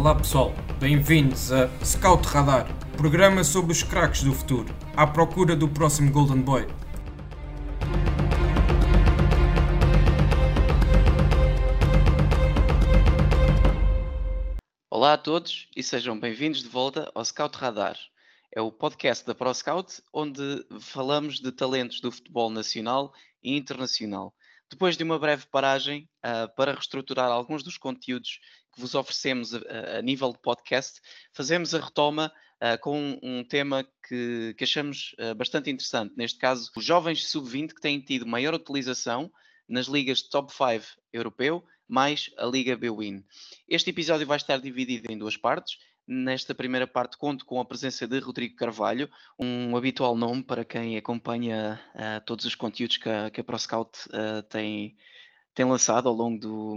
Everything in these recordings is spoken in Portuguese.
Olá pessoal, bem-vindos a Scout Radar, programa sobre os craques do futuro, à procura do próximo Golden Boy. Olá a todos e sejam bem-vindos de volta ao Scout Radar. É o podcast da ProScout onde falamos de talentos do futebol nacional e internacional. Depois de uma breve paragem uh, para reestruturar alguns dos conteúdos vos oferecemos a, a nível de podcast, fazemos a retoma uh, com um, tema que, que achamos uh, bastante interessante. Neste caso, os jovens sub-20 que têm tido maior utilização nas ligas de top 5 europeu, mais a Liga BWIN. Este episódio vai estar dividido em duas partes. Nesta primeira parte, conto com a presença de Rodrigo Carvalho, um habitual nome para quem acompanha uh, todos os conteúdos que a, que a ProScout uh, tem, tem lançado ao longo, do,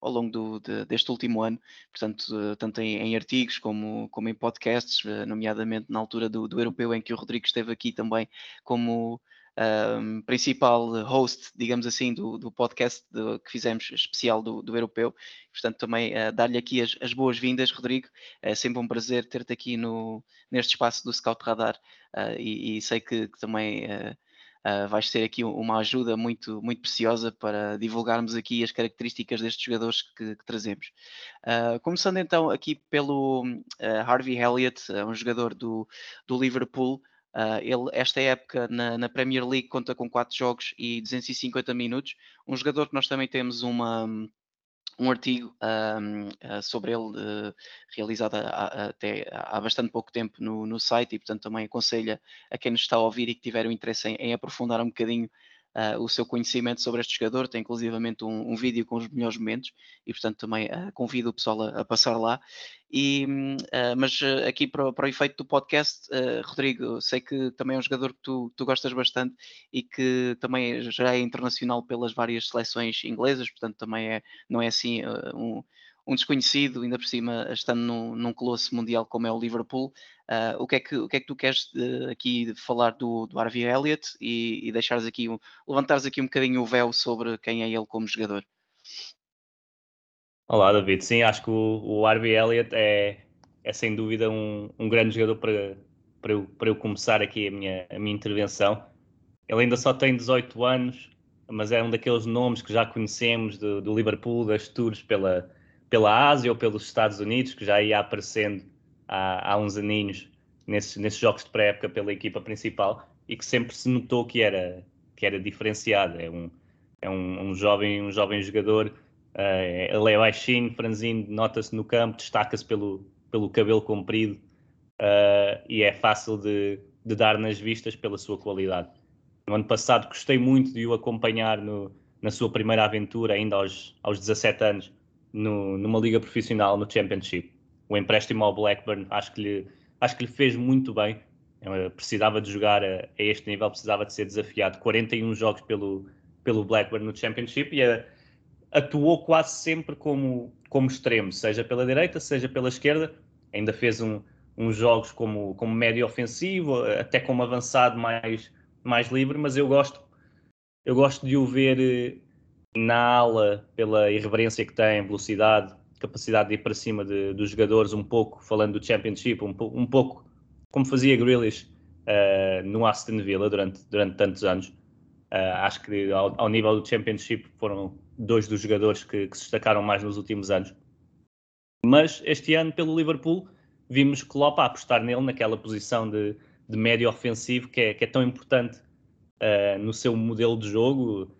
ao longo do, de, deste último ano, portanto, tanto em, em, artigos como, como em podcasts, nomeadamente na altura do, do europeu, em que o Rodrigo esteve aqui também como um, principal host, digamos assim, do, do podcast do, que fizemos especial do, do europeu. Portanto, também uh, dar-lhe aqui as, as boas-vindas, Rodrigo. É sempre um prazer ter-te aqui no, neste espaço do Scout Radar uh, e, e, sei que, que também. Uh, Uh, vais ser aqui uma ajuda muito, muito preciosa para divulgarmos aqui as características destes jogadores que, que trazemos. Uh, começando então aqui pelo uh, Harvey Elliott, um jogador do, do Liverpool, Uh, ele, esta época na, na, Premier League, conta com 4 jogos e 250 minutos. Um jogador que nós também temos uma, um artigo um, uh, sobre ele realizado há, até há bastante pouco tempo no, no, site e, portanto, também aconselho a quem nos está a ouvir e que tiver o interesse em, em aprofundar um bocadinho uh, o seu conhecimento sobre este jogador, tem inclusivamente um, um vídeo com os melhores momentos e, portanto, também uh, convido o pessoal a, a passar lá. E, uh, mas aqui para, para, o efeito do podcast, Rodrigo, sei que também é um jogador que tu, tu gostas bastante e que também já é internacional pelas várias seleções inglesas, portanto, também é, não é assim um um desconhecido, ainda por cima estando num, num colosso mundial como é o Liverpool. Uh, o, que é que, o que é que tu queres uh, aqui falar do, do Harvey Elliott e, e deixares aqui, levantares aqui um bocadinho o véu sobre quem é ele como jogador? Olá, David. Sim, acho que o, o Harvey Elliott é, é sem dúvida um, um grande jogador para, para, eu, para eu começar aqui a minha, a minha intervenção. Ele ainda só tem 18 anos, mas é um daqueles nomes que já conhecemos do, do Liverpool, das tours pela, pela Ásia ou pelos Estados Unidos, que já ia aparecendo há, há uns aninhos nesses, nesses jogos de pré-época pela equipa principal e que sempre se notou que era, que era diferenciado. É um, é um, um jovem, um jovem jogador, uh, ele é baixinho, franzino, nota-se no campo, destaca-se pelo, pelo cabelo comprido uh, e é fácil de, de dar nas vistas pela sua qualidade. No ano passado gostei muito de o acompanhar no, na sua primeira aventura, ainda aos, aos 17 anos, no, numa liga profissional no Championship. O empréstimo ao Blackburn acho que lhe, acho que lhe fez muito bem. Eu precisava de jogar a, a, este nível, precisava de ser desafiado. 41 jogos pelo, pelo Blackburn no Championship e a, atuou quase sempre como, como extremo, seja pela direita, seja pela esquerda. Ainda fez um, uns jogos como, como médio ofensivo, até como avançado mais, mais livre, mas eu gosto, eu gosto de o ver eh, na ala pela irreverência que tem, velocidade, capacidade de ir para cima de, dos jogadores, um pouco falando do Championship, um, um pouco como fazia Grealish uh, no Aston Villa durante, durante tantos anos. Uh, acho que ao, ao, nível do Championship foram dois dos jogadores que, que, se destacaram mais nos últimos anos. Mas este ano, pelo Liverpool, vimos Klopp a apostar nele naquela posição de, de médio ofensivo que é, que é tão importante uh, no seu modelo de jogo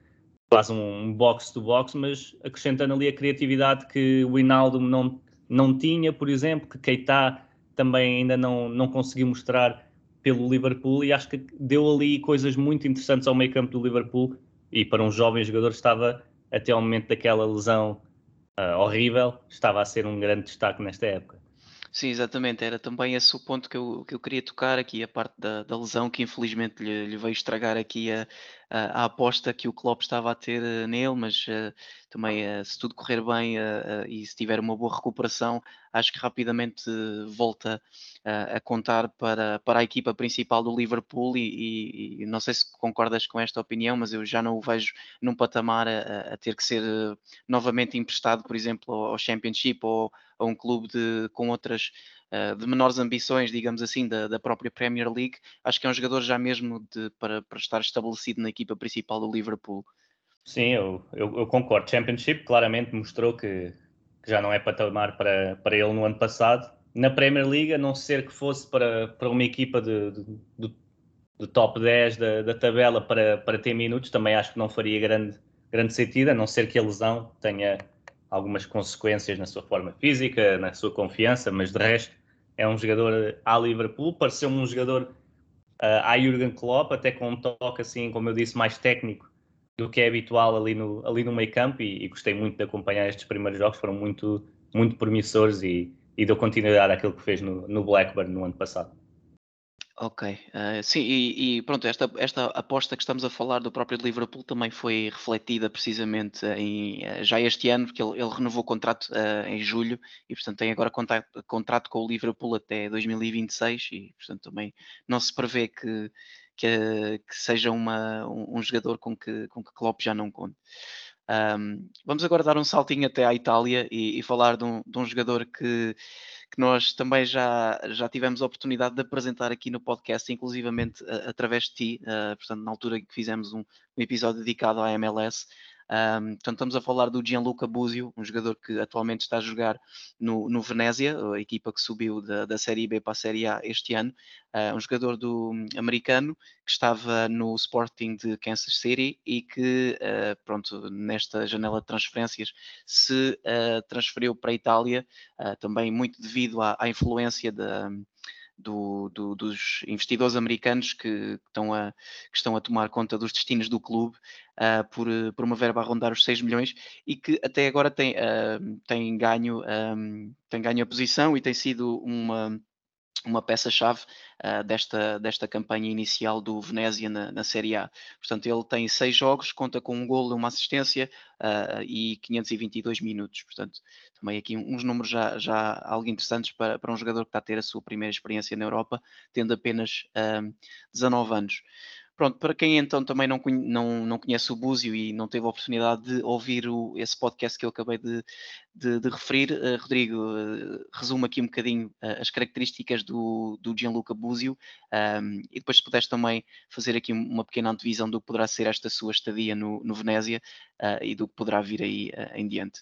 faz um box-to-box, mas acrescentando ali a criatividade que o Hinaldo não, não tinha, por exemplo, que Keita também ainda não, não conseguiu mostrar pelo Liverpool e acho que deu ali coisas muito interessantes ao meio campo do Liverpool e para um jovem jogador estava até ao momento daquela lesão uh, horrível, estava a ser um grande destaque nesta época. Sim, exatamente. Era também esse o ponto que eu, que eu queria tocar aqui, a parte da, da lesão, que infelizmente lhe, lhe veio estragar aqui a, a, aposta que o Klopp estava a ter uh, nele, mas uh, também uh, se tudo correr bem e se tiver uma boa recuperação, acho que rapidamente volta a contar para, para a equipa principal do Liverpool e, e, e, não sei se concordas com esta opinião, mas eu já não o vejo num patamar a, a ter que ser novamente emprestado, por exemplo, ao Championship ou a um clube de, com outras de menores ambições, digamos assim, da, da, própria Premier League. Acho que é um jogador já mesmo de, para, para estar estabelecido na equipa principal do Liverpool. Sim, eu, eu, eu concordo. Championship claramente mostrou que, que já não é patamar para, para ele no ano passado. Na Premier League, a não ser que fosse para, para uma equipa de, de, de, de top 10 da, da tabela para, para ter minutos, também acho que não faria grande, grande sentido, a não ser que a lesão tenha algumas consequências na sua forma física, na sua confiança, mas de resto é um jogador à Liverpool, pareceu um jogador uh, à Jurgen Klopp, até com um toque assim, como eu disse, mais técnico do que é habitual ali no, ali no meio campo e, e gostei muito de acompanhar estes primeiros jogos, foram muito, muito promissores e, e deu continuidade àquilo que fez no, no Blackburn no ano passado. Ok, uh, sim, e, e, pronto, esta, esta aposta que estamos a falar do próprio Liverpool também foi refletida precisamente em, uh, já este ano, porque ele, ele renovou o contrato uh, em julho e, portanto, tem agora contrato, contrato com o Liverpool até 2026 e, portanto, também não se prevê que, que, que seja uma, um, um, jogador com que, com que Klopp já não conte. Um, vamos agora dar um saltinho até à Itália e, e falar de um, de um jogador que que nós também já, já tivemos a oportunidade de apresentar aqui no podcast, inclusivamente através de ti, uh, portanto, na altura que fizemos um, um episódio dedicado à MLS. Um, portanto, estamos a falar do Gianluca Buzio, um jogador que atualmente está a jogar no, no Venezia, a equipa que subiu da, da Série B para a Série A este ano. Uh, um jogador do um, americano que estava no Sporting de Kansas City e que, uh, pronto, nesta janela de transferências se uh, transferiu para a Itália, também muito devido à, à influência da do, do, dos investidores americanos que, estão a, que estão a tomar conta dos destinos do clube uh, por, por uma verba a rondar os 6 milhões e que até agora tem, uh, tem, ganho, um, tem ganho a posição e tem sido uma uma peça-chave uh, desta, desta campanha inicial do Venezia na, na, Série A. Portanto, ele tem seis jogos, conta com um golo, uma assistência uh, e 522 minutos. Portanto, também aqui uns números já, já algo interessantes para, para um jogador que está a ter a sua primeira experiência na Europa, tendo apenas uh, ah, 19 anos. Pronto, para quem então também não, não, não conhece o Búzio e não teve a oportunidade de ouvir o, esse podcast que eu acabei de, de, de referir, uh, Rodrigo, uh, resume aqui um bocadinho uh, as características do, do Gianluca Búzio um, e depois se puderes também fazer aqui uma pequena antevisão do que poderá ser esta sua estadia no, no Venezia e do que poderá vir aí em diante.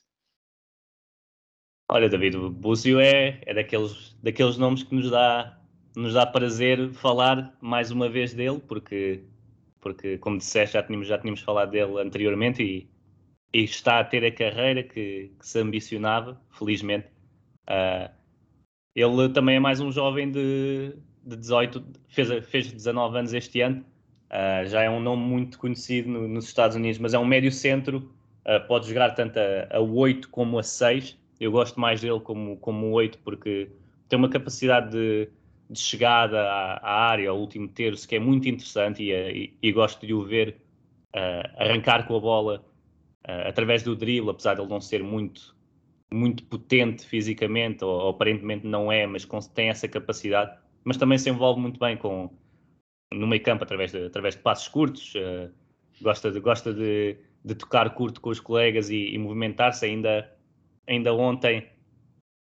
Olha, David, o Búzio é, é daqueles, daqueles nomes que nos dá, nos dá prazer falar mais uma vez dele, porque, porque como disseste, já tínhamos, já tínhamos falado dele anteriormente e, e está a ter a carreira que, que se ambicionava, felizmente. Uh, ele também é mais um jovem de, de 18, fez, fez 19 anos este ano, uh, já é um nome muito conhecido no, nos Estados Unidos, mas é um médio centro, uh, pode jogar tanto a, a 8 como a 6 eu gosto mais dele como, como 8 porque tem uma capacidade de, de chegada à, à, área, ao último terço, que é muito interessante e, e, e gosto de o ver uh, arrancar com a bola uh, através do drible, apesar de ele não ser muito, muito potente fisicamente, ou, ou aparentemente não é, mas tem essa capacidade. Mas também se envolve muito bem com, no meio campo através de, através de passos curtos, uh, gosta, de, gosta de, de tocar curto com os colegas e, e movimentar-se ainda ainda ontem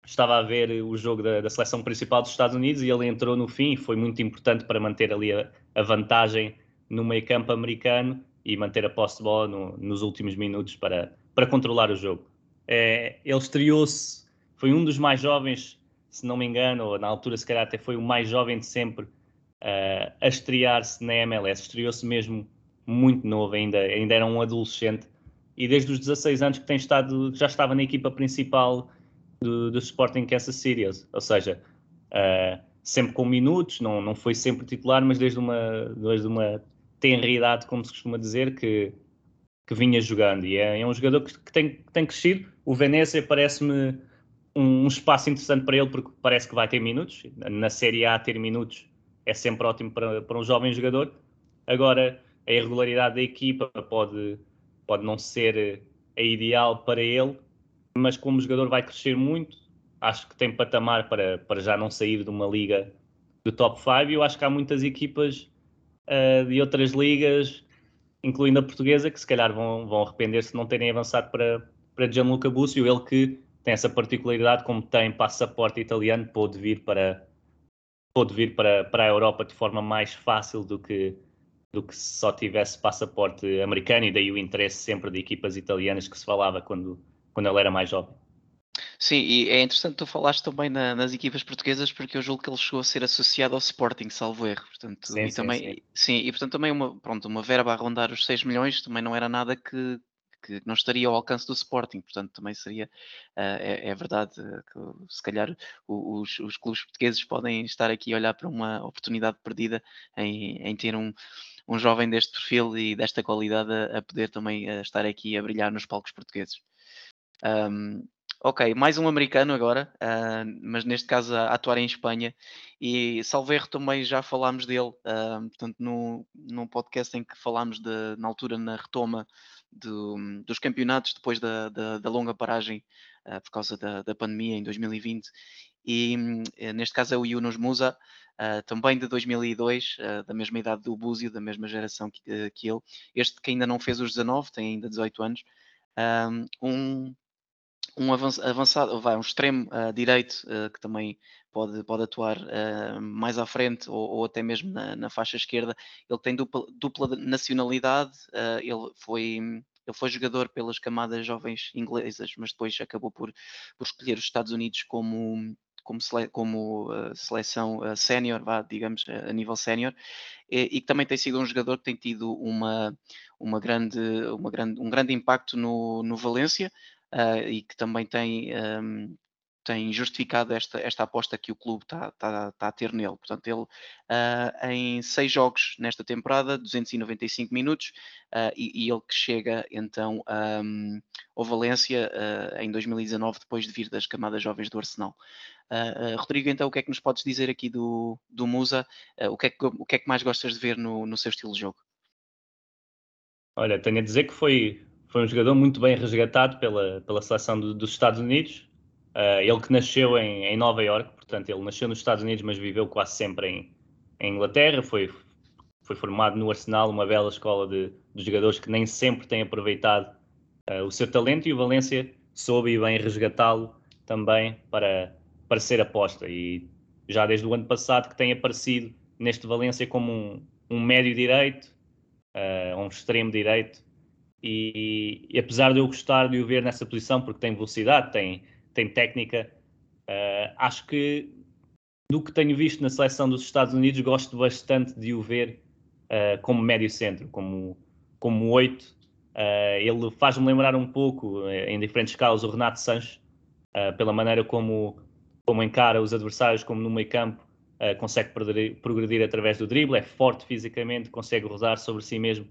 estava a ver o jogo da, da, seleção principal dos Estados Unidos e ele entrou no fim foi muito importante para manter ali a, a vantagem no meio campo americano e manter a posse de bola no, nos últimos minutos para, para controlar o jogo. É, ele estreou-se, foi um dos mais jovens, se não me engano, ou na altura se calhar até foi o mais jovem de sempre uh, a estrear-se na MLS. Estreou-se mesmo muito novo ainda, ainda era um adolescente e desde os 16 anos que tem estado, já estava na equipa principal do, do Sporting Kansas City, ou seja, uh, sempre com minutos, não, não foi sempre titular, mas desde uma, desde uma tenra idade, como se costuma dizer, que, que vinha jogando. E é, é um jogador que, que, tem, que tem crescido. O Venezia parece-me um, um, espaço interessante para ele, porque parece que vai ter minutos. Na Série A, ter minutos é sempre ótimo para, para um jovem jogador. Agora, a irregularidade da equipa pode pode não ser é ideal para ele, mas como jogador vai crescer muito, acho que tem patamar para, para já não sair de uma liga do top 5 e eu acho que há muitas equipas uh, de outras ligas, incluindo a portuguesa, que se calhar vão, vão arrepender se não terem avançado para, para Gianluca Búcio, ele que tem essa particularidade, como tem passaporte italiano, pôde vir para, pôde vir para, para a Europa de forma mais fácil do que, do que se só tivesse passaporte americano, e daí o interesse sempre de equipas italianas que se falava quando, quando ele era mais jovem. Sim, e é interessante tu falaste também na, nas equipas portuguesas, porque eu julgo que ele chegou a ser associado ao Sporting, salvo erro. Portanto, sim, e sim, também, sim. sim. e portanto também uma, pronto, uma verba a rondar os 6 milhões também não era nada que, que não estaria ao alcance do Sporting, portanto também seria, uh, é, é, verdade que se calhar os, os, clubes portugueses podem estar aqui a olhar para uma oportunidade perdida em, em ter um, um jovem deste perfil e desta qualidade a, a poder também a eh, estar aqui a brilhar nos palcos portugueses. Um, ok, mais um americano agora, uh, mas neste caso a, a, atuar em Espanha. E Salverro também já falámos dele, uh, portanto, no, num podcast em que falámos de, na altura na retoma do, dos campeonatos depois da, da, da longa paragem uh, por causa da, da, pandemia em 2020. E uh, neste caso é o Yunus Musa, uh, também de 2002, da mesma idade do Búzio, da mesma geração que, que, ele. Este que ainda não fez os 19, tem ainda 18 anos. um, um avançado, vai, um extremo direito que também pode, pode atuar uh, mais à frente ou, ou até mesmo na, na, faixa esquerda. Ele tem dupla, dupla nacionalidade, uh, ele foi. Ele foi jogador pelas camadas jovens inglesas, mas depois acabou por, por escolher os Estados Unidos como, como, sele, como uh, seleção uh, sénior, digamos, uh, a nível sénior, e, que também tem sido um jogador que tem tido uma, uma grande, uma grande, um grande impacto no, no Valência e que também tem um, tem justificado esta, esta aposta que o clube está tá, tá a ter nele. Portanto, ele uh, em seis jogos nesta temporada, 295 minutos, uh, e, e, ele que chega então um, ao Valência uh, em 2019, depois de vir das camadas jovens do Arsenal. Rodrigo, então, o que é que nos podes dizer aqui do, do Musa? o, que é que, o que é que mais gostas de ver no, no seu estilo de jogo? Olha, tenho a dizer que foi, foi um jogador muito bem resgatado pela, pela seleção do, dos Estados Unidos Uh, ele que nasceu em, em, Nova York, portanto, ele nasceu nos Estados Unidos, mas viveu quase sempre em, em Inglaterra. Foi, foi formado no Arsenal, uma bela escola de, de jogadores que nem sempre têm aproveitado uh, o seu talento. E o Valência soube bem resgatá-lo também para, para ser aposta. E já desde o ano passado que tem aparecido neste Valência como um, um médio direito, uh, um extremo direito. E, e, apesar de eu gostar de o ver nessa posição, porque tem velocidade, tem tem técnica. Uh, acho que do que tenho visto na seleção dos Estados Unidos, gosto bastante de o ver uh, como médio centro, como, como oito. Uh, ele faz-me lembrar um pouco, em diferentes casos, o Renato Sanches, pela maneira como, como encara os adversários, como no meio campo, consegue progredir, progredir, através do drible, é forte fisicamente, consegue rodar sobre si mesmo.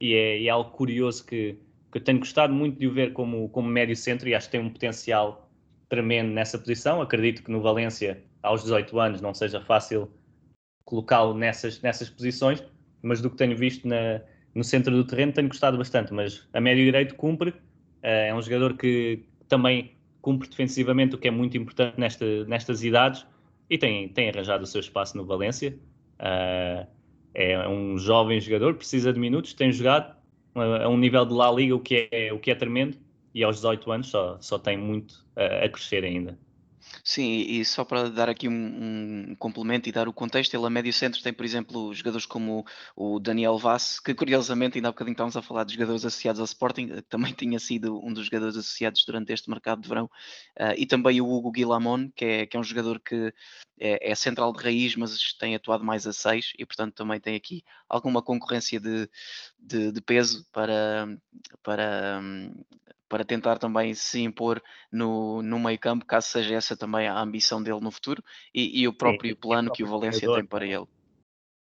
E é, é algo curioso que, que eu tenho gostado muito de o ver como, como médio centro e acho que tem um potencial tremendo nessa posição. Acredito que no Valência, aos 18 anos, não seja fácil colocá-lo nessas, nessas posições, mas do que tenho visto na, no centro do terreno tenho gostado bastante. Mas a médio direito cumpre, uh, é um jogador que também cumpre defensivamente, o que é muito importante nesta, nestas idades, e tem, tem arranjado o seu espaço no Valência. Uh, é um jovem jogador, precisa de minutos, tem jogado a um nível de La Liga, o que é, o que é tremendo e aos 18 anos só, só tem muito a, a crescer ainda. Sim, e só para dar aqui um, um complemento e dar o contexto, ele a médio centro tem, por exemplo, jogadores como o Daniel Vaz, que curiosamente, ainda há bocadinho estávamos a falar de jogadores associados ao Sporting, que também tinha sido um dos jogadores associados durante este mercado de verão, uh, e também o Hugo Guilamon, que é, que é um jogador que é, é, central de raiz, mas tem atuado mais a 6, e portanto também tem aqui alguma concorrência de, de, de peso para, para, para tentar também se impor no, no meio campo, caso seja essa também a ambição dele no futuro e, e o próprio Sim, plano o próprio que o Valência tem para ele.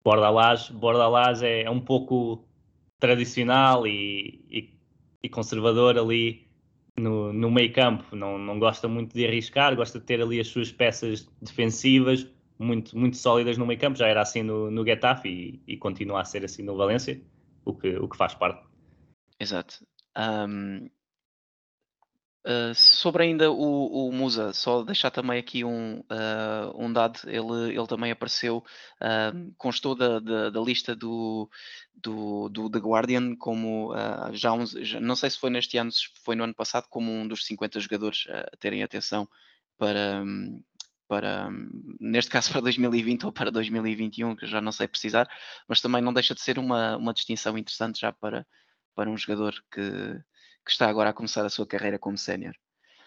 Bordalás, Bordalás é, é um pouco tradicional e, e, e conservador ali no, no meio campo, não, não gosta muito de arriscar, gosta de ter ali as suas peças defensivas muito, muito sólidas no meio campo, já era assim no, no Getafe e, e continua a ser assim no Valência, o que, o que faz parte. Exato. Um, Uh, sobre ainda o, o, Musa, só deixar também aqui um, uh, um dado, ele, ele também apareceu, uh, constou da, da, da, lista do, do, do The Guardian como já, já, não sei se foi neste ano, se foi no ano passado, como um dos 50 jogadores a terem atenção para, para, neste caso para 2020 ou para 2021, que já não sei precisar, mas também não deixa de ser uma, uma distinção interessante já para, para um jogador que que está agora a começar a sua carreira como sénior.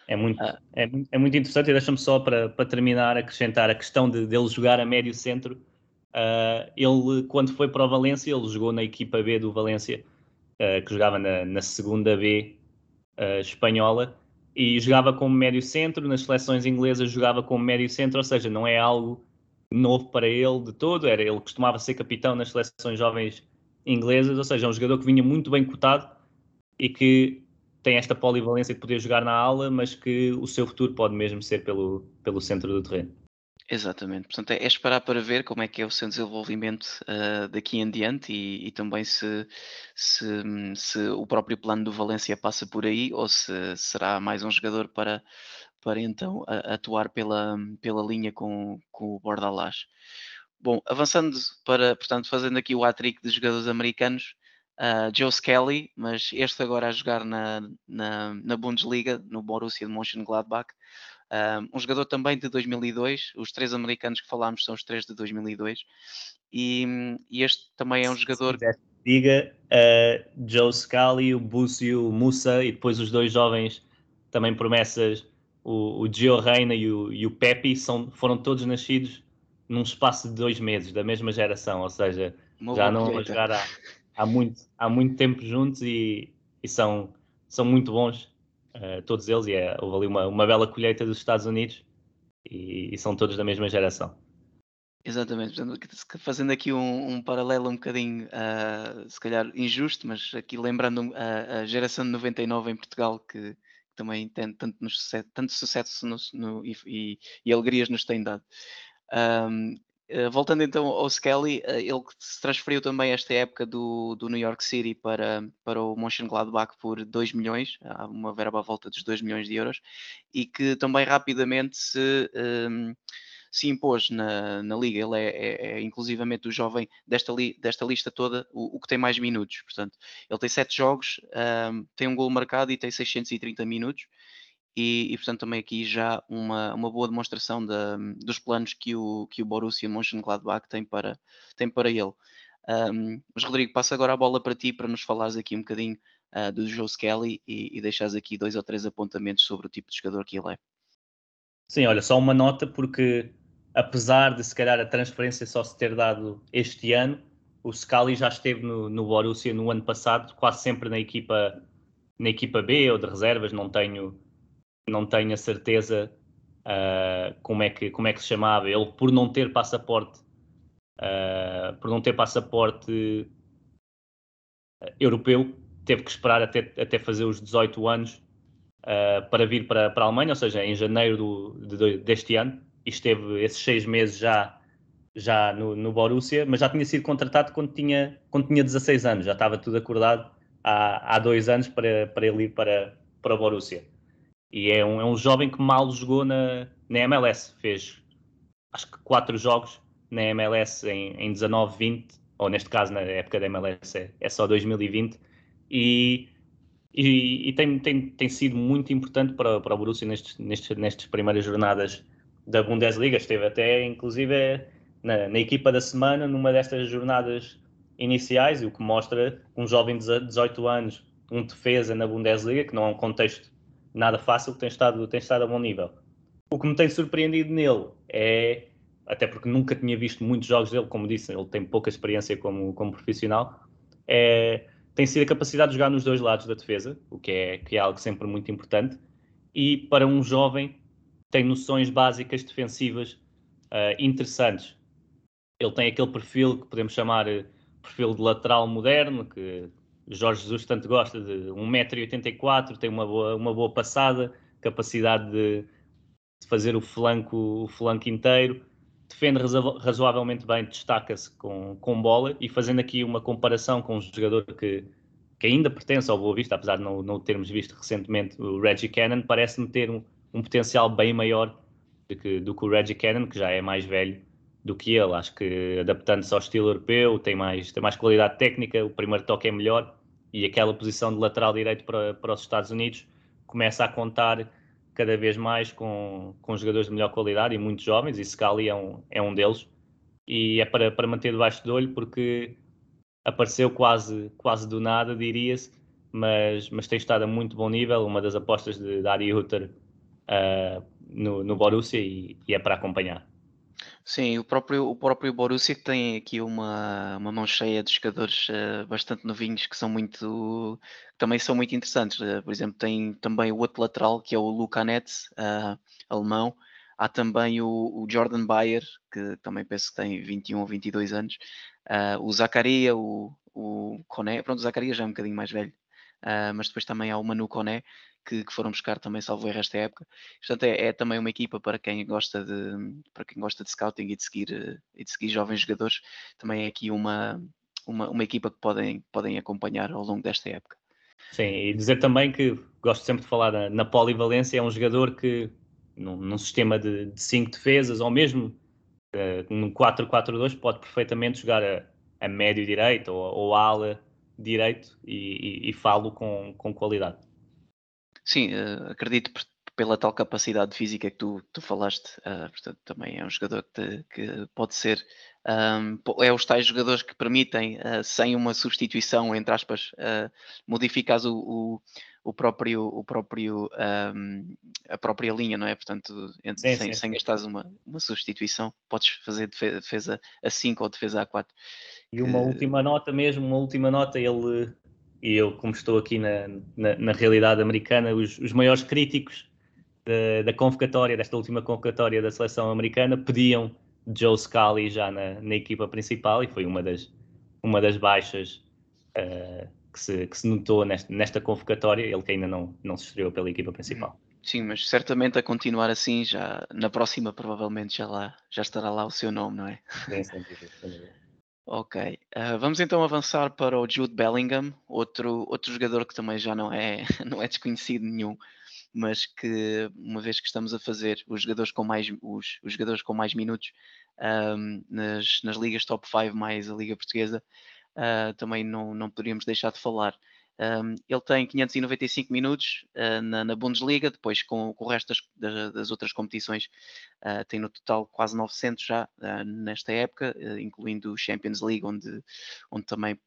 É muito, ah. é, é, muito interessante e deixa-me só para, para terminar acrescentar a questão de dele jogar a médio centro. Uh, ele, quando foi para o Valência, ele jogou na equipa B do Valência, uh, que jogava na, na segunda B uh, espanhola, e jogava como médio centro, nas seleções inglesas jogava como médio centro, ou seja, não é algo novo para ele de todo, era, ele costumava ser capitão nas seleções jovens inglesas, ou seja, é um jogador que vinha muito bem cotado e que tem esta polivalência de poder jogar na ala, mas que o seu futuro pode mesmo ser pelo, pelo centro do terreno. Exatamente, portanto é, é esperar para ver como é que é o seu desenvolvimento uh, daqui em diante e, e também se, se, se, o próprio plano do Valência passa por aí ou se será mais um jogador para, para então a, atuar pela, pela linha com, com o Bordalás. Bom, avançando para, portanto, fazendo aqui o hat-trick de jogadores americanos, uh, Joe Skelly, mas este agora a jogar na, na, na Bundesliga, no Borussia de Mönchengladbach. Uh, um jogador também de 2002, os três americanos que falámos são os três de 2002, e, e este também é um jogador. Diga uh, Joe Scully, o Búcio, o Musa e depois os dois jovens também promessas, o, o Gio Reina e o, e o Pepe, são, foram todos nascidos num espaço de dois meses, da mesma geração, ou seja, Uma já não a jogar há, há muito, há muito tempo juntos e, e são, são muito bons, uh, todos eles, e é, houve ali uma, uma bela colheita dos Estados Unidos e, e são todos da mesma geração. Exatamente, fazendo aqui um, um, paralelo um bocadinho, uh, se calhar injusto, mas aqui lembrando a, a geração de 99 em Portugal, que, que também tem tanto, nos, tanto sucesso no, no, e, e, alegrias nos tem dado. Um, eh, voltando então ao Skelly, uh, ele se transferiu também esta época do, do New York City para, para o Mönchengladbach por 2 milhões, uma verba à volta dos 2 milhões de euros, e que também rapidamente se, um, ehm, se impôs na, na liga. Ele é, é, é inclusivamente o jovem desta, li, desta lista toda, o, o, que tem mais minutos. Portanto, ele tem 7 jogos, um, ehm, tem um gol marcado e tem 630 minutos e, e, portanto também aqui já uma, uma boa demonstração dos planos que o, que o Borussia Mönchengladbach tem para, tem para ele. Um, mas Rodrigo, passo agora a bola para ti para nos falares aqui um bocadinho uh, do Joe Skelly e, e deixares aqui dois ou três apontamentos sobre o tipo de jogador que ele é. Sim, olha, só uma nota porque apesar de se calhar a transferência só se ter dado este ano, o Scully já esteve no, no Borussia no ano passado, quase sempre na equipa, na equipa B ou de reservas, não tenho não tenho a certeza uh, como, é que, como é que se chamava. Ele, por não ter passaporte, uh, por não ter passaporte europeu, teve que esperar até, até fazer os 18 anos uh, para vir para, para a Alemanha, ou seja, em janeiro do, de, deste ano, e esteve esses seis meses já, já no, no Borussia, mas já tinha sido contratado quando tinha, quando tinha 16 anos, já estava tudo acordado há, há dois anos para, para ele ir para, para o Borussia. E é um, é um jovem que mal jogou na, na MLS. Fez acho que quatro jogos na MLS em, em 19, 20, ou neste caso na época da MLS é, é só 2020. E, e, e, tem, tem, tem sido muito importante para, para o Borussia nestes, nestes, nestas primeiras jornadas da Bundesliga. Esteve até, inclusive, na, na equipa da semana, numa destas jornadas iniciais, o que mostra um jovem de 18 anos, um defesa na Bundesliga, que não é um contexto nada fácil, tem estado, tem estado a bom nível. O que me tem surpreendido nele é, até porque nunca tinha visto muitos jogos dele, como disse, ele tem pouca experiência como, como profissional, é, tem sido a capacidade de jogar nos dois lados da defesa, o que é, que é algo sempre muito importante, e para um jovem tem noções básicas defensivas uh, interessantes. Ele tem aquele perfil que podemos chamar eh, perfil de lateral moderno, que Jorge Jesus tanto gosta de 1,84m, tem uma boa, uma boa passada, capacidade de, de fazer o flanco, o flanco inteiro, defende razoavelmente bem, destaca-se com, com bola e fazendo aqui uma comparação com um jogador que, que ainda pertence ao Boa Vista, apesar de não, não o termos visto recentemente, o Reggie Cannon, parece-me ter um, um, potencial bem maior do que, do que o Reggie Cannon, que já é mais velho do que ele. Acho que adaptando-se ao estilo europeu, tem mais, tem mais qualidade técnica, o primeiro toque é melhor e aquela posição de lateral direito para, para os Estados Unidos começa a contar cada vez mais com, com jogadores de melhor qualidade e muitos jovens, e Scali é um, é um deles. E é para, para manter debaixo do olho, porque apareceu quase, quase do nada, diria-se, mas, mas tem estado a muito bom nível. Uma das apostas de Dari Hutter uh, no, no Borussia e, e é para acompanhar. Sim, o próprio, o próprio Borussia tem aqui uma, uma mão cheia de jogadores uh, bastante novinhos que são muito também são muito interessantes. Uh, por exemplo, tem também o outro lateral que é o Luca Netz, uh, alemão. Há também o, o, Jordan Bayer, que também penso que tem 21 ou 22 anos. o Zacaria, o, o Coné, pronto, o Zacaria já é um bocadinho mais velho. Mas depois também há o Manu Coné, que, que, foram buscar também salvo erro esta época. Portanto, é, é, também uma equipa para quem gosta de para quem gosta de scouting e de seguir e de seguir jovens jogadores, também é aqui uma, uma, uma equipa que podem, podem acompanhar ao longo desta época. Sim, e dizer também que gosto sempre de falar na, na polivalência, é um jogador que num, num sistema de, de cinco defesas ou mesmo uh, num 4-4-2 pode perfeitamente jogar a, a médio direito ou, ou ala direito e, e, e falo com, com qualidade. Sim, uh, acredito pela tal capacidade física que tu, tu falaste, uh, portanto, também é um jogador que, te, que pode ser. Um, é os tais jogadores que permitem, uh, sem uma substituição, entre aspas, uh, modificares o, o, o, próprio, o próprio, um, a própria linha, não é? Portanto, entre, sim, sem, sim. sem gastares uma, uma substituição, podes fazer defesa a 5 ou defesa a 4. E uma que... última nota mesmo, uma última nota, ele e eu, como estou aqui na, na, na realidade americana, os, os maiores críticos da, da, convocatória, desta última convocatória da seleção americana, pediam Joe Scali já na, na equipa principal e foi uma das, uma das baixas uh, que, se, que se notou nesta, nesta convocatória, ele que ainda não, não se estreou pela equipa principal. Sim, mas certamente a continuar assim, já na próxima provavelmente já, lá, já estará lá o seu nome, não é? Sim, sem dúvida. Ok, uh, vamos então avançar para o Jude Bellingham, outro, outro jogador que também já não é, não é desconhecido nenhum, mas que uma vez que estamos a fazer os jogadores com mais, os, os jogadores com mais minutos um, nas, nas ligas top 5 mais a Liga Portuguesa, uh, também não, não poderíamos deixar de falar. Um, ele tem 595 minutos uh, na, na, Bundesliga, depois com, com o resto das, das, outras competições uh, tem no total quase 900 já uh, nesta época, incluindo o Champions League, onde, onde também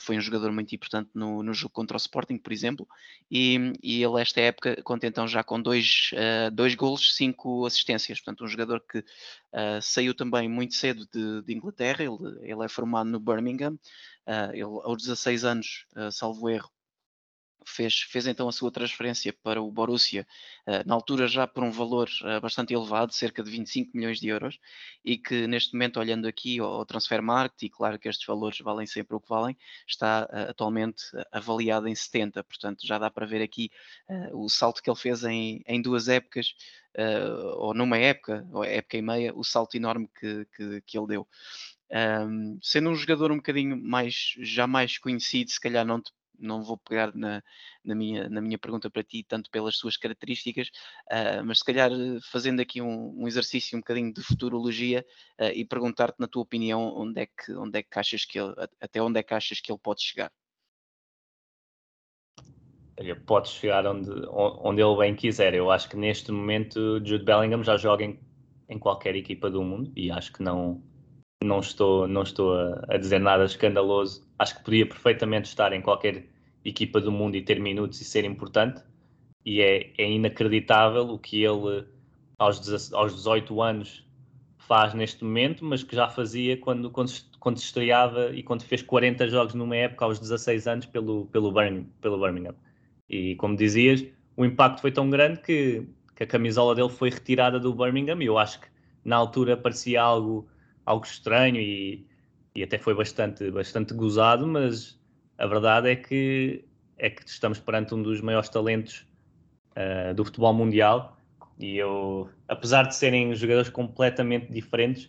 foi um jogador muito importante no, no jogo contra o Sporting, por exemplo, e, e ele esta época conta então já com dois, dois golos, cinco assistências, portanto um jogador que saiu também muito cedo de, de Inglaterra, ele, ele, é formado no Birmingham, ele aos 16 anos, salvo erro, fez, fez então a sua transferência para o Borussia, uh, na altura já por um valor uh, bastante elevado, cerca de 25 milhões de euros, e que neste momento, olhando aqui ao, transfer market, e claro que estes valores valem sempre o que valem, está uh, atualmente avaliado em 70, portanto já dá para ver aqui o salto que ele fez em, em duas épocas, ou numa época, ou época e meia, o salto enorme que, que, que ele deu. Um, sendo um jogador um bocadinho mais, já mais conhecido, se calhar não, não vou pegar na, na, minha, na minha pergunta para ti, tanto pelas suas características, uh, mas se calhar fazendo aqui um, um, exercício um bocadinho de futurologia uh, e perguntar-te, na tua opinião, onde é, que, onde é que achas que ele, até onde é que achas que ele pode chegar? Pode chegar onde, onde ele bem quiser. Eu acho que neste momento Jude Bellingham já joga em, em qualquer equipa do mundo e acho que não, não estou, não estou a, a, dizer nada escandaloso. Acho que podia perfeitamente estar em qualquer equipa do mundo e ter minutos e ser importante. E é, é inacreditável o que ele, aos, aos 18 anos, faz neste momento, mas que já fazia quando, quando, quando se estreava e quando fez 40 jogos numa época aos 16 anos pelo, pelo, Birmingham, pelo Birmingham. E como dizias, o impacto foi tão grande que, que a camisola dele foi retirada do Birmingham e eu acho que na altura parecia algo, algo estranho e, e até foi bastante, bastante gozado, mas a verdade é que, é que estamos perante um dos maiores talentos uh, do futebol mundial e eu, apesar de serem jogadores completamente diferentes,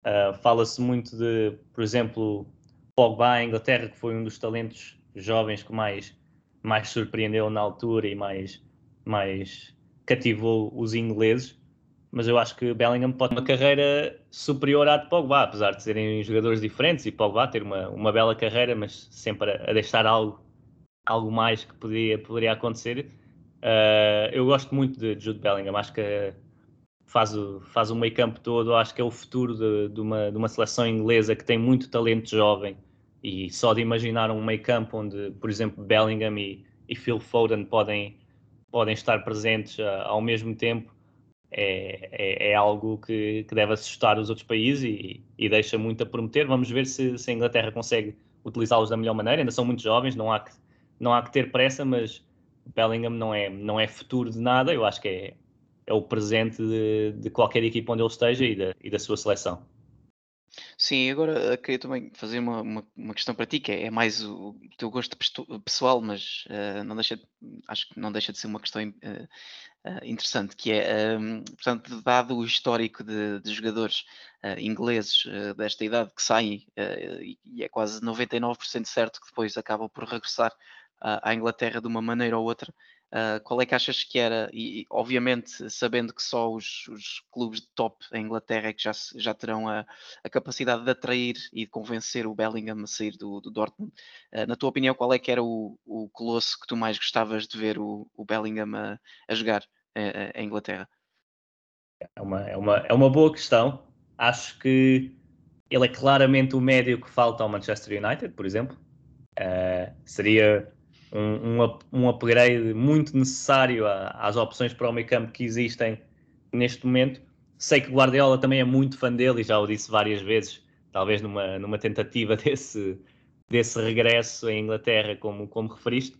uh, fala-se muito de, por exemplo, Pogba à Inglaterra, que foi um dos talentos jovens que mais, mais surpreendeu na altura e mais, mais cativou os ingleses. Mas eu acho que Bellingham pode ter uma carreira superior à de Pogba, apesar de serem jogadores diferentes e Pogba ter uma, uma bela carreira, mas sempre a, deixar algo, algo mais que poderia, poderia acontecer. Uh, eu gosto muito de Jude Bellingham, acho que faz o, faz o meio campo todo, acho que é o futuro de, de, uma, de uma seleção inglesa que tem muito talento jovem. E só de imaginar um meio campo onde, por exemplo, Bellingham e, e Phil Foden podem, podem estar presentes uh, ao mesmo tempo é, é, é algo que, que, deve assustar os outros países e, e, deixa muito a prometer. Vamos ver se, se a Inglaterra consegue utilizá-los da melhor maneira. Ainda são muito jovens, não há que, não há que ter pressa, mas Bellingham não é, não é futuro de nada. Eu acho que é, é o presente de, de qualquer equipa onde ele esteja e da, e da sua seleção. Sim, agora eh, queria também fazer uma, uma, uma questão para ti, que é, é mais o, o teu gosto pessoal, mas uh, não deixa, acho que não deixa de ser uma questão uh, interessante, que é, um, portanto, dado o histórico de, de jogadores ingleses desta idade que saem, e é quase 99% certo que depois acabam por regressar à Inglaterra de uma maneira ou outra, Uh, qual é que achas que era? E, obviamente, sabendo que só os, os, clubes de top em Inglaterra é que já, já terão a, a, capacidade de atrair e de convencer o Bellingham a sair do, do Dortmund, uh, na tua opinião, qual é que era o, o colosso que tu mais gostavas de ver o, o Bellingham a, a jogar uh, em Inglaterra? É uma, é, uma, é uma boa questão. Acho que ele é claramente o médio que falta ao Manchester United, por exemplo. seria um, um, upgrade muito necessário às opções para o meio campo que existem neste momento. Sei que Guardiola também é muito fã dele e já o disse várias vezes, talvez numa, numa tentativa desse, desse regresso em Inglaterra, como, como referiste,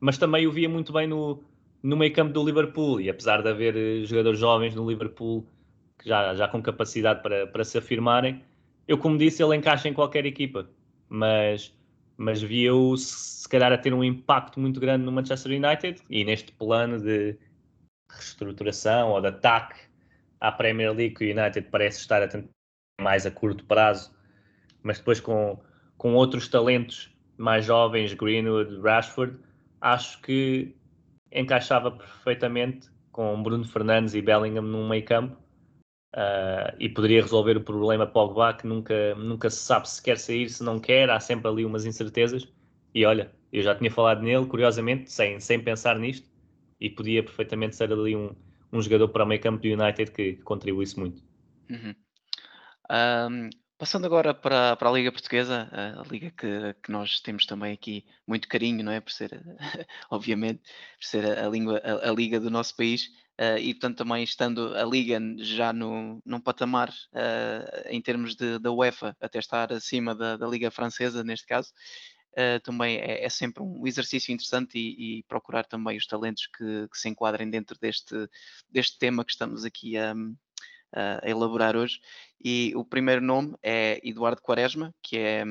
mas também o via muito bem no, no meio campo do Liverpool e apesar de haver eh, jogadores jovens no Liverpool que já, já com capacidade para, para se afirmarem, eu como disse, ele encaixa em qualquer equipa, mas mas via-o se calhar a ter um impacto muito grande no Manchester United e neste plano de reestruturação ou de ataque à Premier League que o United parece estar a tentar mais a curto prazo, mas depois com, com outros talentos mais jovens, Greenwood, Rashford, acho que encaixava perfeitamente com Bruno Fernandes e Bellingham num meio campo Uh, e poderia resolver o problema Pogba que nunca, nunca se sabe se quer sair, se não quer, há sempre ali umas incertezas. E olha, eu já tinha falado nele, curiosamente, sem, sem pensar nisto, e podia perfeitamente ser ali um, um jogador para o meio campo do United que, que contribuísse muito. Uhum. Um, passando agora para, para a Liga Portuguesa, a liga que, que nós temos também aqui muito carinho, não é? Por ser, obviamente, por ser a, língua, a, a liga do nosso país. Uh, e portanto também estando a Liga já no, num patamar uh, em termos de, da UEFA, até estar acima da, da Liga Francesa neste caso, uh, também é, é, sempre um exercício interessante e, e procurar também os talentos que, que, se enquadrem dentro deste, deste tema que estamos aqui a, a elaborar hoje. E o primeiro nome é Eduardo Quaresma, que é,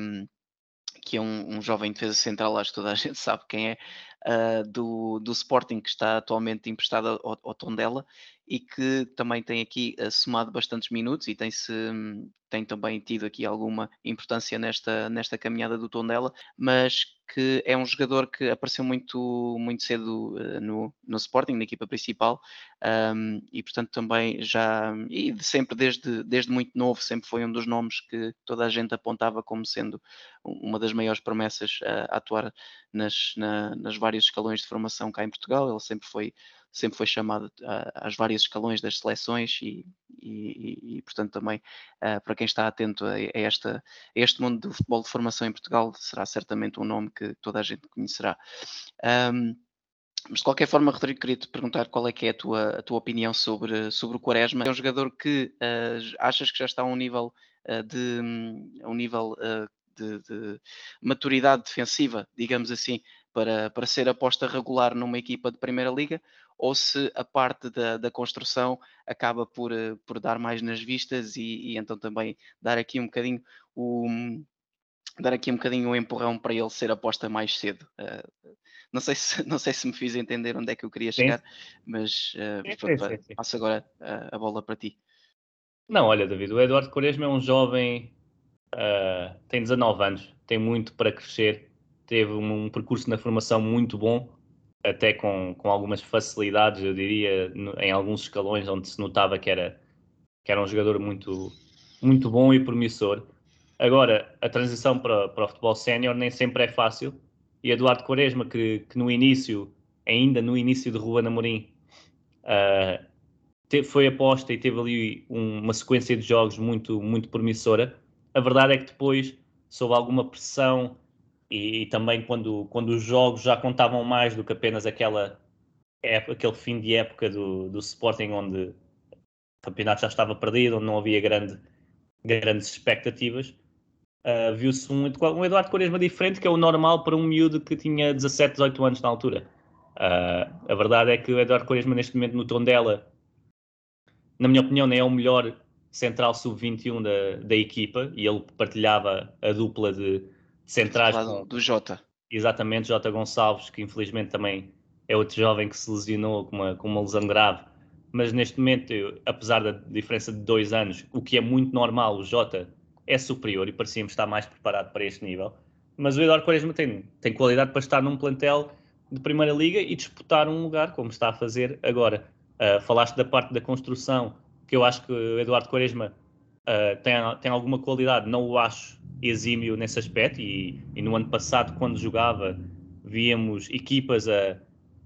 que é um, um jovem defesa central, acho que toda a gente sabe quem é, uh, do, do Sporting, que está atualmente emprestado ao, ao Tondela e que também tem aqui uh, somado bastantes minutos e tem-se tem também tido aqui alguma importância nesta, nesta caminhada do Tondela, mas que é um jogador que apareceu muito, muito cedo uh, no, no Sporting, na equipa principal, um, e portanto também já, e sempre desde, desde muito novo, sempre foi um dos nomes que toda a gente apontava como sendo uma das maiores promessas a, a atuar nas, na, nas vários escalões de formação cá em Portugal, ele sempre foi sempre foi chamado às várias escalões das seleções e, e, e portanto também uh, para quem está atento a, a, esta, a este mundo do futebol de formação em Portugal será certamente um nome que toda a gente conhecerá. Um, mas de qualquer forma, Rodrigo, queria te perguntar qual é que é a tua, a tua opinião sobre, sobre o Quaresma. É um jogador que uh, achas que já está a um nível uh, de um nível uh, de, de, maturidade defensiva, digamos assim, para, para ser aposta regular numa equipa de Primeira Liga, ou se a parte da, da construção acaba por, eh, por dar mais nas vistas e, e, então também dar aqui um bocadinho o dar aqui um bocadinho o um empurrão para ele ser aposta mais cedo. Uh, não, sei se, não sei se me fiz entender onde é que eu queria chegar, sim. mas uh, sim, sim, sim, passo agora a, a bola para ti. Não, olha, David, o Eduardo Quaresma é um jovem, uh, tem 19 anos, tem muito para crescer teve um, um percurso na formação muito bom, até com, com algumas facilidades, eu diria, no, em alguns escalões onde se notava que era, que era um jogador muito, muito bom e promissor. Agora, a transição para, para o futebol sénior nem sempre é fácil, e Eduardo Quaresma, que, que no início, ainda no início de Ruben Amorim, uh, foi aposta e teve ali um, uma sequência de jogos muito, muito promissora, a verdade é que depois, sob alguma pressão e, e, também quando, quando os jogos já contavam mais do que apenas aquela época, aquele fim de época do, do Sporting onde o campeonato já estava perdido, onde não havia grande, grandes expectativas, uh, viu-se um, um, Eduardo Quaresma diferente, que é o normal para um miúdo que tinha 17, 18 anos na altura. Uh, a verdade é que o Eduardo Quaresma neste momento no tom dela, na minha opinião, nem é o melhor central sub-21 da, da equipa e ele partilhava a dupla de centrais com, do Jota. Exatamente, Jota Gonçalves, que infelizmente também é outro jovem que se lesionou com uma, com uma lesão grave. Mas neste momento, eu, apesar da diferença de dois anos, o que é muito normal, o Jota é superior e parecíamos estar mais preparado para este nível. Mas o Eduardo Quaresma tem, tem qualidade para estar num plantel de Primeira Liga e disputar um lugar, como está a fazer agora. Uh, falaste da parte da construção, que eu acho que o Eduardo Quaresma uh, tem, tem alguma qualidade, não o acho exímio nesse aspecto, e, e no ano passado, quando jogava, víamos equipas a,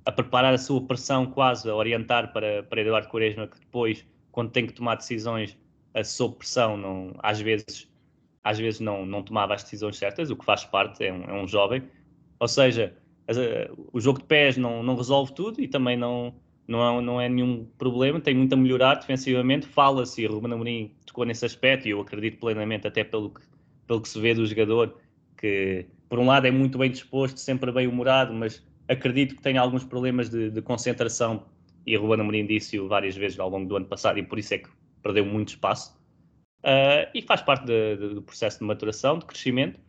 a preparar a sua pressão quase, a orientar para, para Eduardo Quaresma, que depois, quando tem que tomar decisões a sob pressão, não, às vezes, às vezes não, não tomava as decisões certas, o que faz parte, é um, é um jovem. Ou seja, o jogo de pés não, não resolve tudo e também não, não é, não é nenhum problema, tem muito a melhorar defensivamente. Fala-se, e Ruben Amorim tocou nesse aspecto, e eu acredito plenamente, até pelo que, pelo que se vê do jogador, que por um lado é muito bem disposto, sempre bem humorado, mas acredito que tem alguns problemas de, de concentração, e Ruben Amorim disse-o várias vezes ao longo do ano passado, e por isso é que perdeu muito espaço. Uh, e faz parte de, de, do processo de maturação, de crescimento.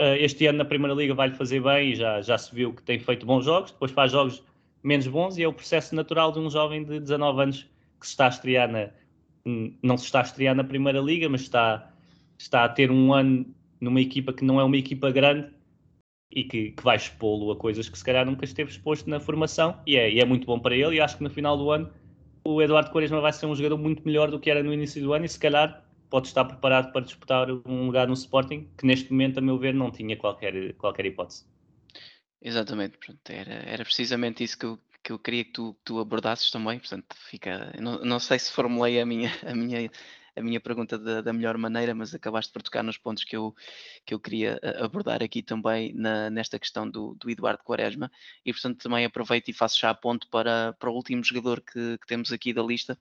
Uh, este ano na Primeira Liga vai-lhe fazer bem e já, já se viu que tem feito bons jogos, depois faz jogos menos bons e é o processo natural de um jovem de 19 anos que se está a estrear na, não se está a estrear na Primeira Liga, mas está, está a ter um ano numa equipa que não é uma equipa grande e que, que vai expô-lo a coisas que se calhar nunca esteve exposto na formação e é, e é muito bom para ele e acho que no final do ano o Eduardo Quaresma vai ser um jogador muito melhor do que era no início do ano e se calhar pode estar preparado para disputar um lugar no Sporting que neste momento, a meu ver, não tinha qualquer, qualquer hipótese. Exatamente, portanto, era, era precisamente isso que eu, que eu queria que tu, tu abordasses também, portanto, fica, não, não sei se formulei a minha, a minha, a minha pergunta da, da melhor maneira, mas acabaste por tocar nos pontos que eu, que eu queria eh, abordar aqui também na, nesta questão do, do Eduardo Quaresma, e portanto também aproveito e faço já a ponto para, para o último jogador que, que temos aqui da lista,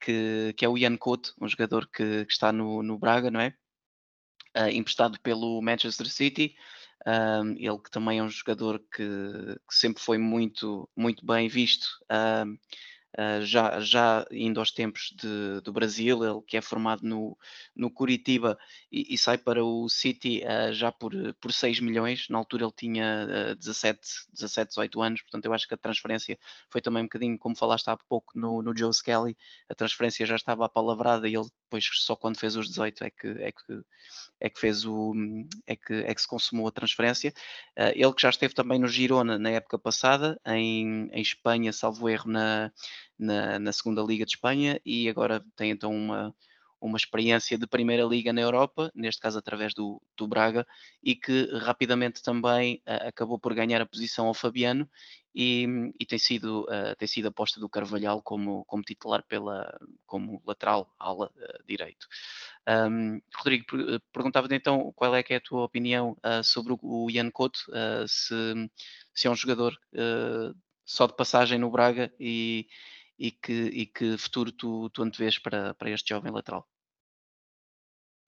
que, que é o Ian Couto, um jogador que, que está no, no Braga, não é? Uh, emprestado pelo Manchester City, um, ele que também é um jogador que, que sempre foi muito, muito bem visto. Um, Uh, já, já indo aos tempos de, do Brasil, ele que é formado no, no Curitiba e, e sai para o City uh, já por, por 6 milhões. Na altura ele tinha uh, 17, 17, 18 anos, portanto eu acho que a transferência foi também um bocadinho, como falaste há pouco no, no Joe Skelly, a transferência já estava apalavrada e ele depois só quando fez os 18 é que, é que, é que fez o é que, é que se consumou a transferência. Uh, ele que já esteve também no Girona na época passada, em, em Espanha, salvo erro, na, na, na segunda Liga de Espanha, e agora tem então uma, uma experiência de Primeira Liga na Europa, neste caso através do, do Braga, e que rapidamente também uh, acabou por ganhar a posição ao Fabiano e, e tem, sido, uh, tem sido aposta do Carvalhal como, como titular pela, como lateral ala uh, direito. Um, Rodrigo, perguntava-te então qual é que é a tua opinião sobre o, o Ian Couto, se, se é um jogador só de passagem no Braga e e que, e que futuro tu, tu antevês para, para este jovem lateral?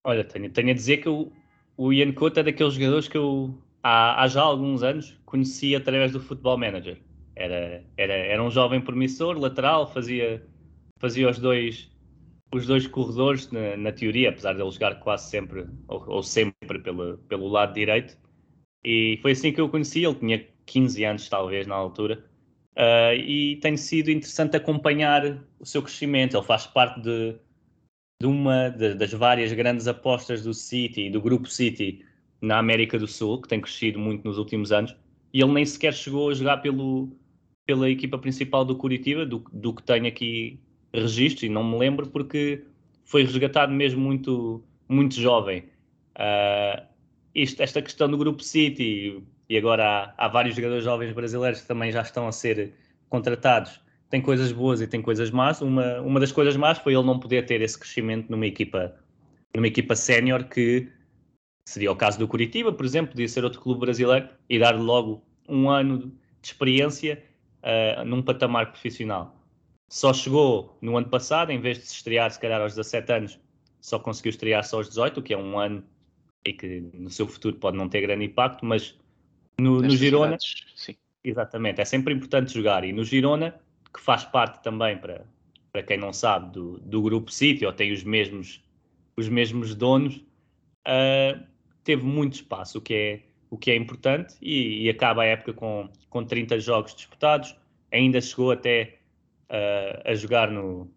Olha, tenho, tenho a dizer que o, o Ian Couto é daqueles jogadores que eu há, há já alguns anos conheci através do Football Manager. Era, era, era um jovem promissor, lateral, fazia, fazia os dois os dois corredores na, na teoria, apesar de ele jogar quase sempre ou, ou, sempre pelo, pelo lado direito. E foi assim que eu o conheci. Ele tinha 15 anos, talvez, na altura. Uh, e tem sido interessante acompanhar o seu crescimento. Ele faz parte de, de uma de, das várias grandes apostas do City, do grupo City, na América do Sul, que tem crescido muito nos últimos anos, e ele nem sequer chegou a jogar pelo, pela equipa principal do Curitiba, do, do que tenho aqui registros, e não me lembro porque foi resgatado mesmo muito, muito jovem. Uh, isto, esta questão do Grupo City, e agora há, há, vários jogadores jovens brasileiros que também já estão a ser contratados, tem coisas boas e tem coisas más. Uma, uma das coisas más foi ele não poder ter esse crescimento numa equipa, numa equipa sénior que seria o caso do Curitiba, por exemplo, podia ser outro clube brasileiro e dar logo um ano de experiência uh, num patamar profissional. Só chegou no ano passado, em vez de se estrear, se calhar aos 17 anos, só conseguiu estrear-se aos 18, o que é um ano e que no seu futuro pode não ter grande impacto, mas no, no Girona. Sim. Exatamente, é sempre importante jogar. E no Girona, que faz parte também, para, para quem não sabe, do, do grupo City, ou tem os mesmos, os mesmos donos, uh, teve muito espaço, o que é, o que é importante, e, e, acaba a época com, com 30 jogos disputados. Ainda chegou até uh, a jogar no,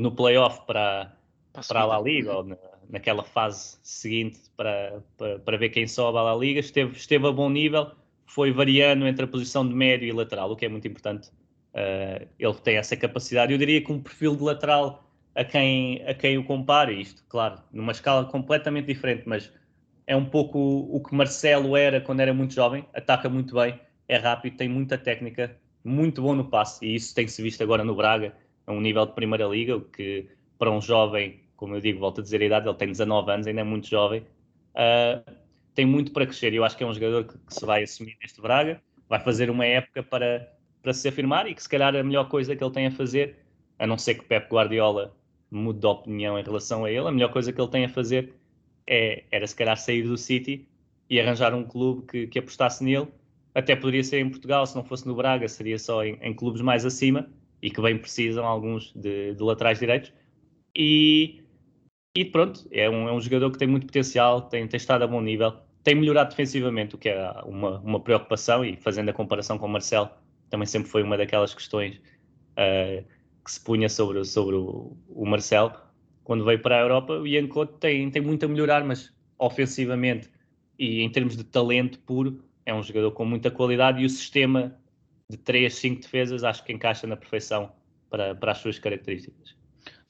no playoff para, para a La Liga, ou na, naquela fase seguinte para, para, para, ver quem sobe à La Liga. Esteve, esteve a bom nível, foi variando entre a posição de médio e lateral, o que é muito importante. Uh, ele tem essa capacidade. Eu diria que um perfil de lateral a quem, a quem o compare, isto, claro, numa escala completamente diferente, mas é um pouco o que Marcelo era quando era muito jovem, ataca muito bem, é rápido, tem muita técnica, muito bom no passe, e isso tem-se visto agora no Braga, a um nível de Primeira Liga, o que para um jovem como eu digo, volto a dizer a idade, ele tem 19 anos, ainda é muito jovem, uh, tem muito para crescer. Eu acho que é um jogador que, que, se vai assumir neste Braga, vai fazer uma época para, para se afirmar e que se calhar a melhor coisa que ele tem a fazer, a não ser que Pep Guardiola mude de opinião em relação a ele, a melhor coisa que ele tem a fazer é, era se calhar sair do City e arranjar um clube que, que apostasse nele. Até poderia ser em Portugal, se não fosse no Braga, seria só em, em clubes mais acima e que bem precisam alguns de, de laterais direitos. E e pronto, é um, é um jogador que tem muito potencial, tem, tem estado a bom nível, tem melhorado defensivamente, o que é uma, uma preocupação, e fazendo a comparação com o Marcelo, também sempre foi uma daquelas questões uh, que se punha sobre, sobre o, o Marcelo. Quando veio para a Europa, o Ian Couto tem, tem muito a melhorar, mas ofensivamente e em termos de talento puro, é um jogador com muita qualidade e o sistema de 3, 5 defesas acho que encaixa na perfeição para, para as suas características.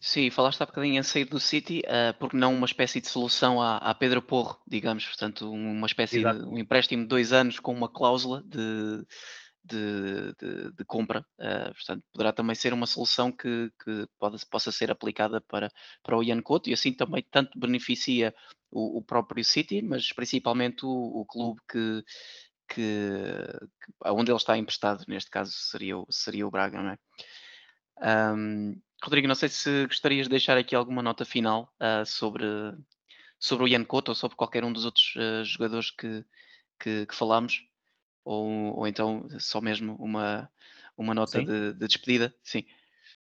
Sim, falaste há bocadinho em sair do City, uh, porque não uma espécie de solução à, à Pedro Porro, digamos, portanto, uma espécie Exato. de um empréstimo de dois anos com uma cláusula de, de, de, de compra. Uh, portanto, poderá também ser uma solução que, que pode, possa ser aplicada para, para o Ian Couto e assim também tanto beneficia o, o próprio City, mas principalmente o, o clube que, que, que, onde ele está emprestado, neste caso seria o, seria o Braga, não é? Um, Rodrigo, não sei se gostarias de deixar aqui alguma nota final uh, sobre, sobre o Ian Couto ou sobre qualquer um dos outros uh, jogadores que, que, que falámos, ou, ou então só mesmo uma, uma nota de, de, despedida. Sim.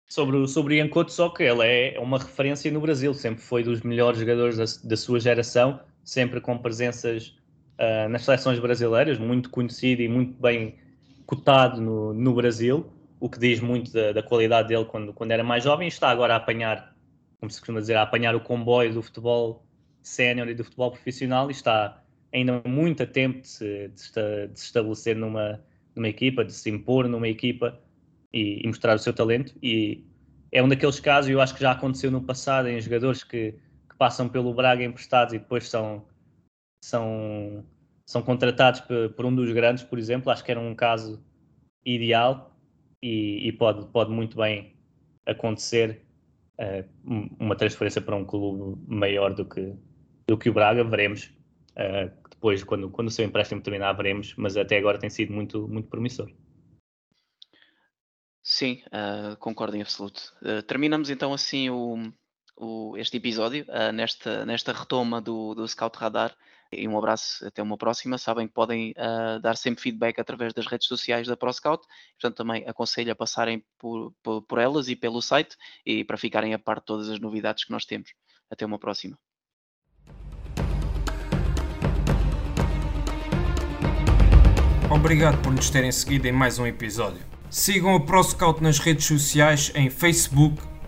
Sobre, sobre o Ian Couto, só que ele é uma referência no Brasil, sempre foi dos melhores jogadores da, da sua geração, sempre com presenças uh, nas seleções brasileiras, muito conhecido e muito bem cotado no, no Brasil o que diz muito da, da, qualidade dele quando, quando era mais jovem, está agora a apanhar, como se costuma dizer, a apanhar o comboio do futebol sénior e do futebol profissional e está ainda muito a tempo de se, de se estabelecer numa, numa equipa, de se impor numa equipa e, e, mostrar o seu talento. E é um daqueles casos, eu acho que já aconteceu no passado, em jogadores que, que passam pelo Braga emprestados e depois são, são, são contratados por, por um dos grandes, por exemplo. Acho que era um caso ideal e, e pode, pode muito bem acontecer uh, uma transferência para um clube maior do que, do que o Braga, veremos. Uh, depois, quando, quando o seu empréstimo terminar, veremos, mas até agora tem sido muito, muito promissor. Sim, uh, concordo em absoluto. Uh, terminamos então assim o, o, este episódio, nesta, nesta retoma do, do Scout Radar. E um abraço, até uma próxima. Sabem que podem uh, dar sempre feedback através das redes sociais da ProScout. Portanto, também aconselho a passarem por, por, por elas e pelo site e para ficarem a par de todas as novidades que nós temos. Até uma próxima. Obrigado por nos terem seguido em mais um episódio. Sigam a ProScout nas redes sociais em Facebook,